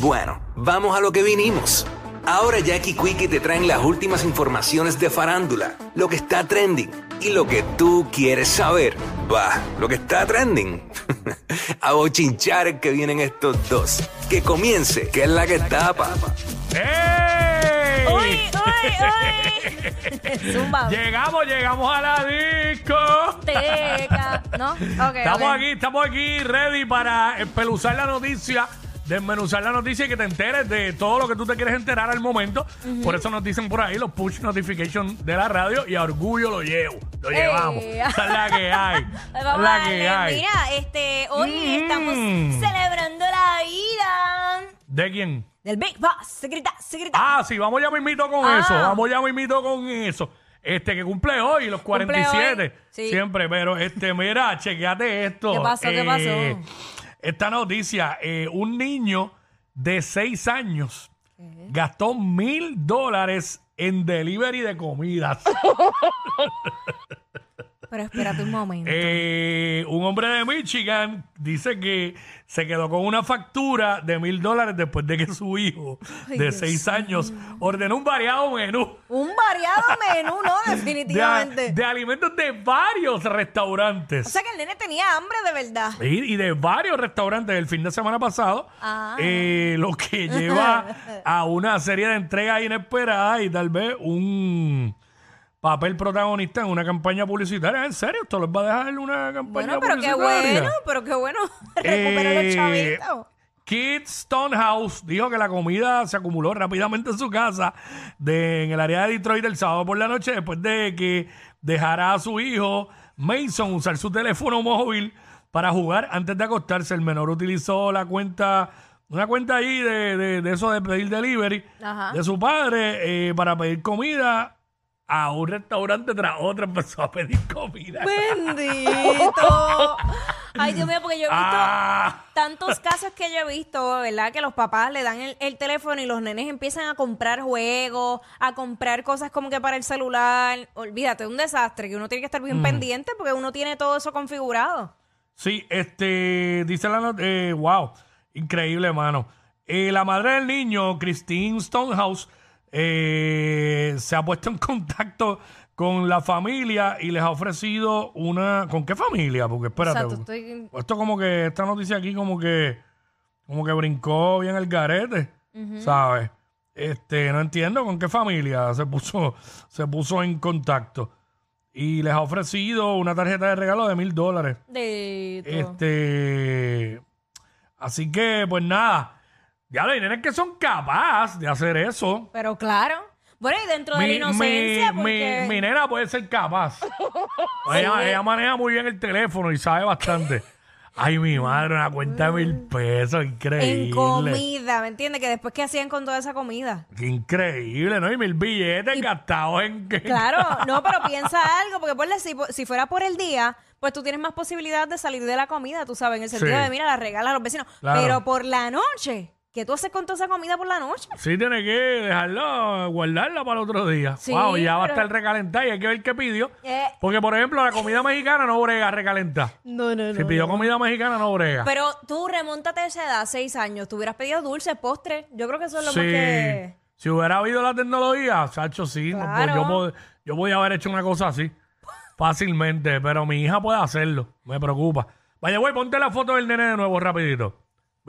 Bueno, vamos a lo que vinimos. Ahora Jackie Quickie te traen las últimas informaciones de farándula, lo que está trending y lo que tú quieres saber. Va, lo que está trending. a bochinchar que vienen estos dos. Que comience, que es la que tapa. ¡Ey! ¡Uy, uy, uy! Zumba. Llegamos, llegamos a la disco. Teca. ¿No? Ok. Estamos ok. aquí, estamos aquí ready para espeluzar la noticia, desmenuzar la noticia y que te enteres de todo lo que tú te quieres enterar al momento. Por eso nos dicen por ahí los push notifications de la radio y a orgullo lo llevo, lo llevamos. Ey. Esa es la que hay. Vamos la a que darle. hay. Mira, este, hoy Mm. estamos celebrando la vida ¿De quién? del Big Boss. Secreta, secreta. Ah, sí, vamos ya mismito con Ah. eso. Vamos ya mismito con eso. Este que cumple hoy, los Cumple 47. hoy, sí. Siempre, pero este, mira, chequeate esto. ¿Qué pasó? ¿Qué pasó? Esta noticia, eh, un niño de 6 años gastó mil dólares en delivery de comidas. Pero espérate un momento. Eh, un hombre de Michigan dice que se quedó con una factura de mil dólares después de que su hijo Ay, de Dios 6 años ordenó un variado menú. Un variado menú, ¿no? de, Definitivamente. de alimentos de varios restaurantes. o sea que el nene tenía hambre de verdad. y, y de varios restaurantes el fin de semana pasado, Ah. eh, lo que lleva a una serie de entregas inesperadas y tal vez un papel protagonista en una campaña publicitaria. ¿En serio? ¿Esto les va a dejar una campaña Bueno, pero qué publicitaria? bueno, pero qué bueno. Recupera los Eh, chavitos. Kid Stonehouse dijo que la comida se acumuló rápidamente en su casa de, en el área de Detroit el sábado por la noche después de que dejara a su hijo Mason usar su teléfono móvil para jugar antes de acostarse. El menor utilizó la cuenta, una cuenta ahí de, de- de eso de pedir delivery Ajá. de su padre eh, para pedir comida a un restaurante tras otro. Empezó a pedir comida. Bendito. Ay, Dios mío, porque yo he visto Ah. tantos casos que yo he visto, ¿verdad? Que los papás le dan el, el teléfono y los nenes empiezan a comprar juegos, a comprar cosas como que para el celular. Olvídate, es un desastre que uno tiene que estar Mm. bien pendiente porque uno tiene todo eso configurado. Sí, este, dice la nota, eh, wow, increíble, mano. Eh, la madre del niño, Christine Stonehouse, eh, se ha puesto en contacto con la familia y les ha ofrecido una... ¿Con qué familia? Porque espérate. Exacto, estoy- Esto como que, esta noticia aquí como que, como que brincó bien el garete, ¿sabes? Este, no entiendo con qué familia se puso, se puso en contacto. Y les ha ofrecido una tarjeta de regalo de mil dólares. De Este. Así que, pues nada. Ya hay nenes que son capaces de hacer eso. Pero claro. Bueno, y dentro de la inocencia, mi, porque... mi nena puede ser capaz. ella, ella maneja muy bien el teléfono y sabe bastante. Ay, mi madre, una cuenta de mil pesos, increíble. En comida, ¿me entiendes? Que después, ¿qué hacían con toda esa comida? Qué increíble, ¿no? Y mil billetes gastados en que. Claro, no, pero piensa algo, porque ponle, si, si fuera por el día, pues tú tienes más posibilidad de salir de la comida, tú sabes, en el sentido Sí. de, mira, la regala a los vecinos. Claro. Pero por la noche, ¿qué tú haces con toda esa comida por la noche? Sí, tiene que dejarla, guardarla para el otro día. Sí, wow, ya va a pero- estar recalentada y hay que ver qué pidió. Eh. Porque, por ejemplo, la comida mexicana no brega recalentada. No, no, Si pidió comida mexicana, no brega. Pero tú remóntate a esa edad, seis años, tú hubieras pedido dulce, postre. Yo creo que eso es lo Sí. más que... Si hubiera habido la tecnología, Sacho, sí. no, pues Claro. yo, pod- yo podía haber hecho una cosa así fácilmente, pero mi hija puede hacerlo. Me preocupa. Vaya, güey, ponte la foto del nene de nuevo rapidito.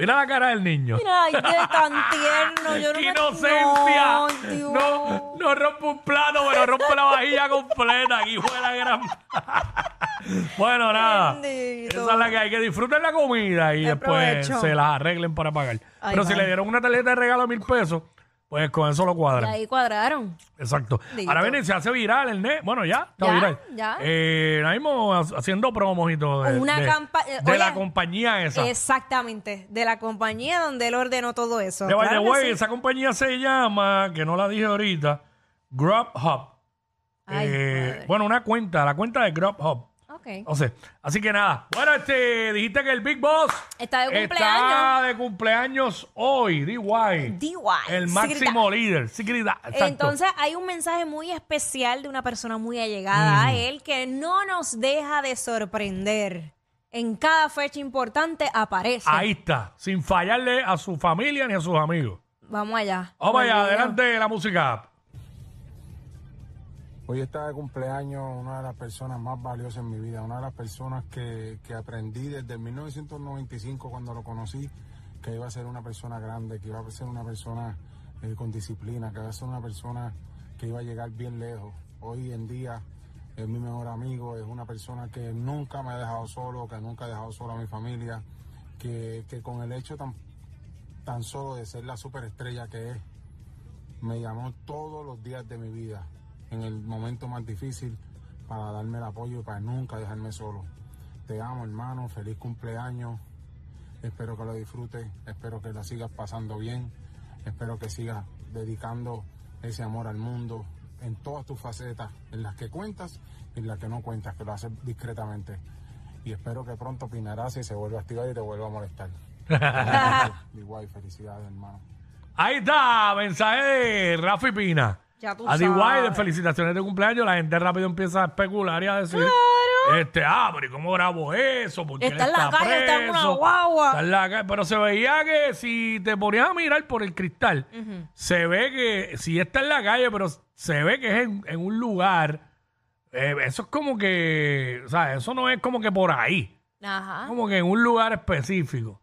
Mira la cara del niño. Mira, ay, qué tan tierno. Yo no ¡Qué me- inocencia! No, Dios. No, no rompe un plato, pero rompe la vajilla completa. Aquí fue la gran. bueno, nada. Bendito. Esa es la que hay que disfruten la comida y después provecho. se las arreglen para pagar. Ay, pero si le dieron una tarjeta de regalo de mil pesos, pues con eso lo Y cuadran. ahí cuadraron. Exacto. Ahora viene y se hace viral el net. Bueno, ya, está Ya, viral. ya. Eh, ahora mismo ha- haciendo promos y todo. De, Una de- campa- eh, de oye, la compañía esa. Exactamente. De la compañía donde él ordenó todo eso. De by the Claro que way, sí. esa compañía se llama, que no la dije ahorita, Grubhub. Ay, Eh, madre. bueno, una cuenta, la cuenta de Grubhub. Ok. Sé. Así que nada. Bueno, este, dijiste que el Big Boss Está de está cumpleaños. de cumpleaños hoy, DY. DY. El máximo líder. Exacto. Entonces hay un mensaje muy especial de una persona muy allegada Mm. a él que no nos deja de sorprender. En cada fecha importante aparece. Ahí está, sin fallarle a su familia ni a sus amigos. Vamos allá. Vamos allá, adelante la música. Hoy está de cumpleaños una de las personas más valiosas en mi vida, una de las personas que, que aprendí desde 1995 cuando lo conocí, que iba a ser una persona grande, que iba a ser una persona eh, con disciplina, que iba a ser una persona que iba a llegar bien lejos. Hoy en día es mi mejor amigo, es una persona que nunca me ha dejado solo, que nunca ha dejado solo a mi familia, que, que con el hecho tan, tan solo de ser la superestrella que es, me llamó todos los días de mi vida, en el momento más difícil, para darme el apoyo y para nunca dejarme solo. Te amo, hermano, feliz cumpleaños. Espero que lo disfrutes, espero que la sigas pasando bien, espero que sigas dedicando ese amor al mundo en todas tus facetas, en las que cuentas y en las que no cuentas, que lo haces discretamente. Y espero que pronto opinarás y se vuelva a activar y te vuelva a molestar. Igual, felicidades, hermano. Ahí está, mensaje de Rafi Pina. Ya tú a sabes. felicitaciones de cumpleaños. La gente rápido empieza a especular y a decir, este, ah, pero ¿y cómo grabó eso? ¿Por qué Está en la calle, está en una guagua. Está en la calle. Pero se veía que si te ponías a mirar por el cristal, se ve que si está en la calle, pero se ve que es en, en un lugar. eh, eso es como que, o sea, eso no es como que por ahí. Ajá. Como que en un lugar específico.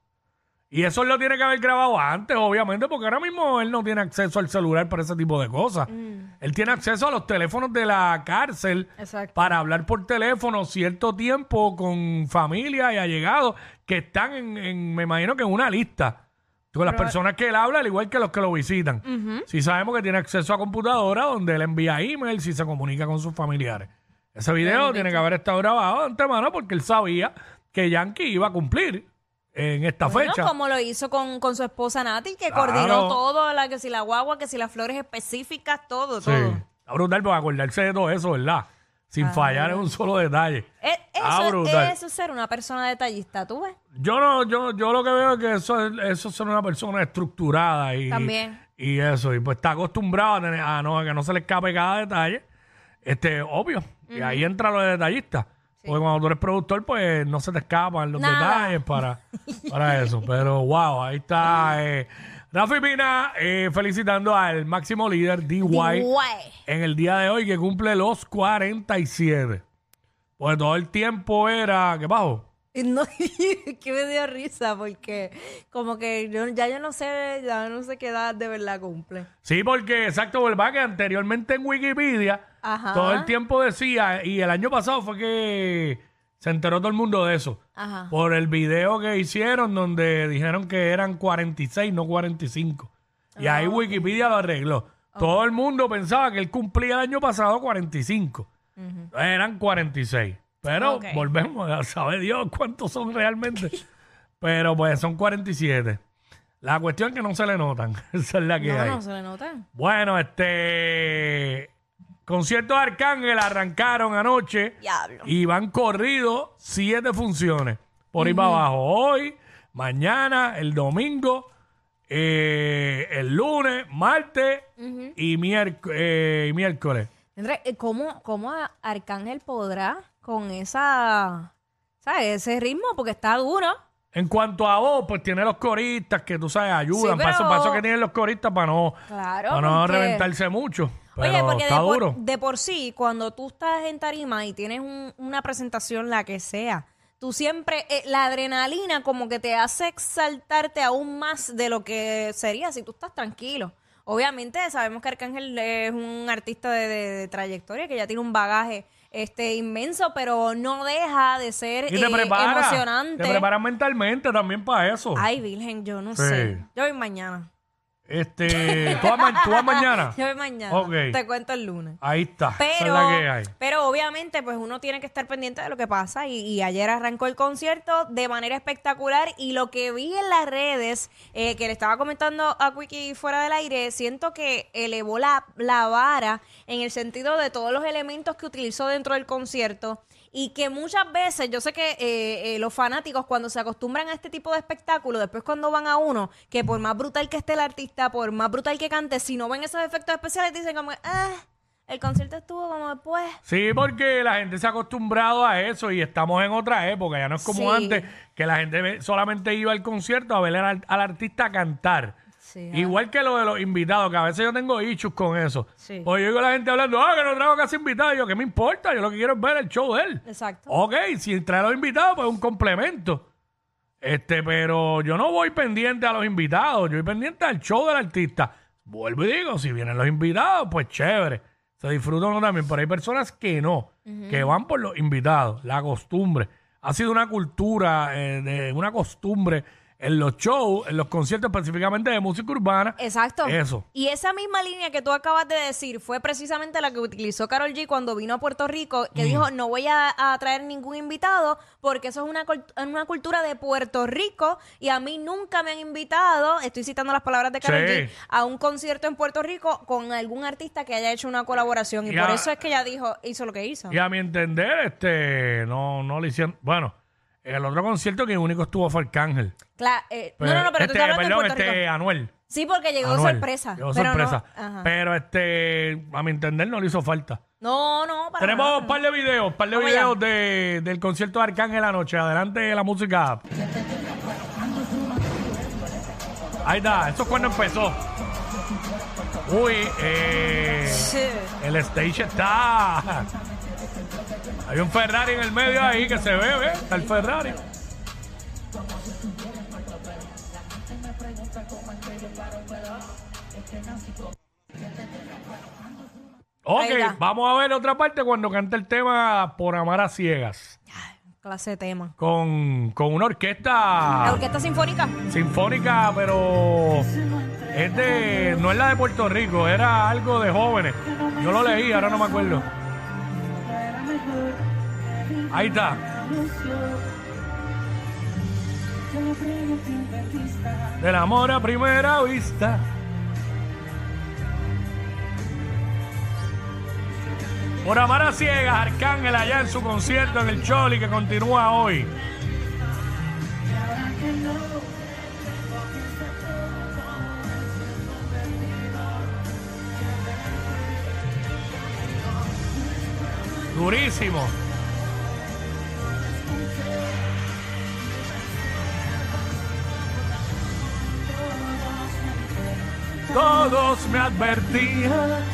Y eso él lo tiene que haber grabado antes, obviamente, porque ahora mismo él no tiene acceso al celular para ese tipo de cosas. Él tiene acceso a los teléfonos de la cárcel Exacto. para hablar por teléfono cierto tiempo con familia y allegados que están en, en, me imagino que en una lista. Con las personas que él habla, al igual que los que lo visitan. Si sabemos que tiene acceso a computadora donde él envía emails y se comunica con sus familiares. Ese video tiene que haber estado grabado de antemano porque él sabía que Yankee iba a cumplir en esta Bueno, fecha. como lo hizo con, con su esposa Nati, que Claro. coordinó todo, la, que si la guagua, que si las flores específicas, todo, Sí. todo. Está brutal por acordarse de todo eso, ¿verdad? Sin fallar en un solo detalle. Eh, Ah, eso, brutal. eso es ser una persona detallista, ¿tú ves? Yo no, yo, yo lo que veo es que eso es, eso es ser una persona estructurada y, También. y eso, y pues está acostumbrado a, tener- a no, a que no se le escape cada detalle. Este, obvio. Y ahí entra lo de detallista. Porque cuando tú eres productor, pues no se te escapan los Nada. detalles para, para eso. Pero wow, ahí está eh, Rafi Pina eh, felicitando al máximo líder DY Guay. en el día de hoy que cumple los 47. Pues todo el tiempo era, ¿qué bajo? No, que me dio risa porque como que yo, ya yo no sé, ya no sé qué edad de verdad cumple. Sí, porque exacto, ¿verdad? Que anteriormente en Wikipedia Ajá. todo el tiempo decía, y el año pasado fue que se enteró todo el mundo de eso. Ajá. Por el video que hicieron donde dijeron que eran 46, no 45. Y Ah, ahí Wikipedia lo arregló. Todo el mundo pensaba que él cumplía el año pasado 45. Eran 46. Pero Ok. volvemos a saber Dios cuántos son realmente. Pero pues son 47. La cuestión es que no se le notan. Esa es la que No, hay. no se le nota. Bueno, este. Conciertos de Arcángel arrancaron anoche. Diablo. Y van corridos siete funciones. Por ahí para abajo. Hoy, mañana, el domingo, eh, el lunes, martes y, miérc- eh, y miércoles. Eh, ¿cómo, ¿cómo Arcángel podrá con esa, ¿sabes? Ese ritmo? Porque está duro. En cuanto a voz, pues tiene los coristas que tú sabes ayudan. Sí, pero- para eso que tienen los coristas para no, Claro, para no porque- reventarse mucho. Pero Oye, porque de está duro. por, de por sí, cuando tú estás en tarima y tienes un- una presentación, la que sea, tú siempre, eh, la adrenalina como que te hace exaltarte aún más de lo que sería si tú estás tranquilo. Obviamente sabemos que Arcángel es un artista de, de- de trayectoria que ya tiene un bagaje este inmenso, pero no deja de ser Y te eh, prepara. emocionante. Te preparas mentalmente también para eso. Ay, Virgen, yo no Sí. sé. Yo voy mañana. Este, ¿tú vas, ma- tú vas mañana? Yo voy mañana. Ok. Te cuento el lunes. Ahí está. Esa es Pero, la que hay. pero obviamente, pues uno tiene que estar pendiente de lo que pasa. Y, y ayer arrancó el concierto de manera espectacular. Y lo que vi en las redes, eh, que le estaba comentando a Quickie fuera del aire, siento que elevó la, la vara en el sentido de todos los elementos que utilizó dentro del concierto. Y que muchas veces, yo sé que eh, eh, los fanáticos cuando se acostumbran a este tipo de espectáculo, después cuando van a uno, que por más brutal que esté el artista, por más brutal que cante, si no ven esos efectos especiales, dicen como, ah, el concierto estuvo como después. Sí, porque la gente se ha acostumbrado a eso y estamos en otra época. Ya no es como Sí. antes, que la gente solamente iba al concierto a ver al, al artista cantar. Sí, Igual que lo de los invitados, que a veces yo tengo issues con eso. Sí. Pues yo digo a la gente hablando, ah, que no traigo casi invitados. Y yo, ¿qué me importa? Yo lo que quiero es ver el show de él. Exacto. Ok, si trae a los invitados, pues un complemento. Este, pero yo no voy pendiente a los invitados, yo voy pendiente al show del artista. Vuelvo y digo, si vienen los invitados, pues chévere. Se disfruta uno también, pero hay personas que no, que van por los invitados, la costumbre. Ha sido una cultura, eh, de, una costumbre en los shows, en los conciertos específicamente de música urbana. Exacto. Eso. Y esa misma línea que tú acabas de decir fue precisamente la que utilizó Carol G cuando vino a Puerto Rico, Mm. que dijo, no voy a, a traer ningún invitado porque eso es una, una cultura de Puerto Rico y a mí nunca me han invitado, estoy citando las palabras de Carol Sí. G, a un concierto en Puerto Rico con algún artista que haya hecho una colaboración. Y Y por a- eso es que ella dijo, hizo lo que hizo. Y a mi entender, este, no, no le hicieron. Bueno, el otro concierto que único estuvo fue Arcángel. Cla- eh, no, no, no, pero tú este, estás hablando perdón, de Puerto este, Rico. Anuel. Sí, porque llegó Anuel. sorpresa. Llegó pero no- sorpresa. ajá. Pero este, a mi entender, no le hizo falta. No, no, para Tenemos nada. un par de videos, par de Vamos videos de, del concierto de Arcángel anoche. Adelante la música. Ahí está, eso es cuando empezó. Uy, eh, Sí. el stage está. Hay un Ferrari en el medio ahí que se ve, ¿ves? Está el Ferrari. Ok, vamos a ver otra parte cuando canta el tema Por Amar a Ciegas. Clase de tema. Con, con una La orquesta orquesta sinfónica. sinfónica, pero es de, no es la de Puerto Rico, era algo de jóvenes. Yo lo leí, ahora no me acuerdo. Ahí está. Del amor a primera vista. Por amar a ciegas, Arcángel allá en su concierto en el Choli que continúa hoy. Durísimo. Todos me advertían.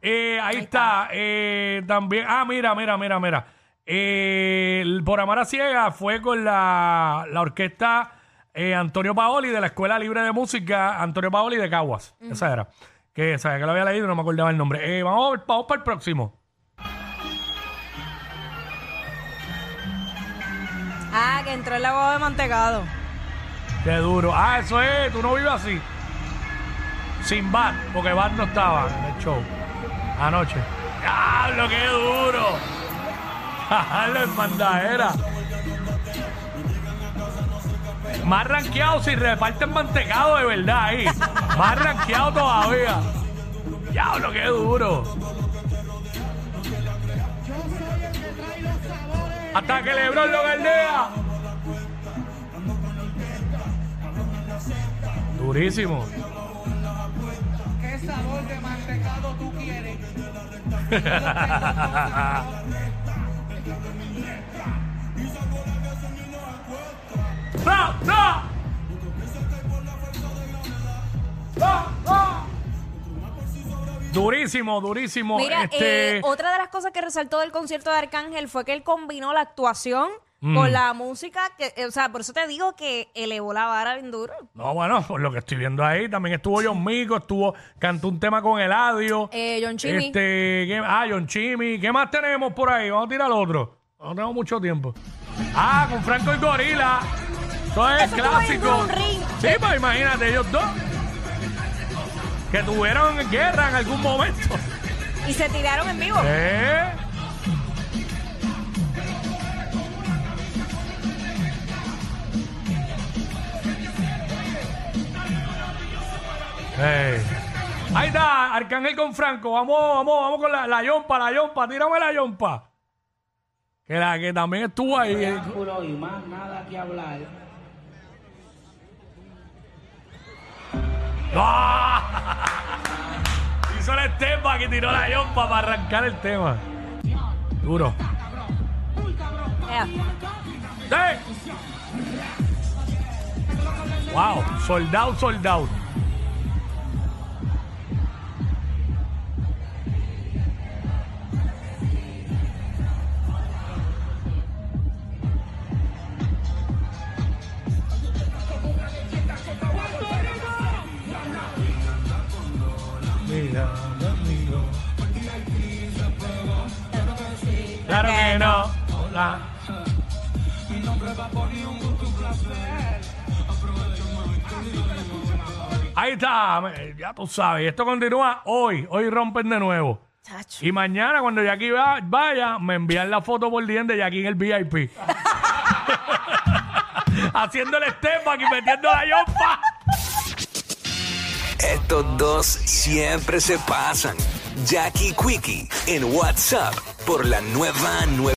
Eh, ahí, está. eh, también. Ah, mira, mira, mira, mira. Eh, el por Amar a Ciega fue con la, la orquesta eh, Antonio Paoli de la Escuela Libre de Música, Antonio Paoli de Caguas. Esa era. Que sabía que lo había leído y no me acordaba el nombre. Vamos, vamos para el próximo. Que entró el lavado de mantecado. Qué duro. Ah, eso es. Tú no vives así. Sin Bat, porque Bat no estaba en el show. Anoche. ¡Diablo, qué duro! ¡La hermandadera! Más rankeado si reparten mantecado de verdad ahí. Más rankeado todavía. ¡Diablo, qué duro! Hasta que Lebron lo galdea. Durísimo. ¿Qué sabor de mantecado tú quieres? ¡No! ¡No! ¡No! ¡No! Durísimo. durísimo. Mira, este, eh, otra de las cosas que resaltó del concierto de Arcángel fue que él combinó la actuación. Con la música, que, eh, o sea, por eso te digo que elevó la vara bien duro. No, bueno, por lo que estoy viendo ahí, también estuvo John Mico, estuvo, cantó un tema con Eladio. Eh, John Chimmy. Este, ¿qué- ah, John Chimmy. ¿Qué más tenemos por ahí? Vamos a tirar otro. No tenemos mucho tiempo. Ah, con Franco y Gorila. Eso es Eso estuvo clásico. en un ring. Sí, pues imagínate, ellos dos. Que tuvieron guerra en algún momento. Y se tiraron en vivo. ¿Eh? Ey. Ahí está, Arcángel con Franco. Vamos, vamos, vamos con la, la yompa, la yompa. Tírame la yompa. Que, la, que también estuvo ahí. eh. Y más nada que hablar. ¡Ah! Hizo el estempa que tiró la yompa para arrancar el tema. Duro. ¡Sí! Wow, soldado, soldado. Hola. Ahí está, ya tú sabes. Esto continúa hoy. Hoy rompen de nuevo. Chacho. Y mañana, cuando Jackie va- vaya, me envían la foto por DM de Jackie en el VIP. Haciendo el step back y metiendo la yompa. Estos dos siempre se pasan. Jackie Quickie en WhatsApp por la nueva nueva.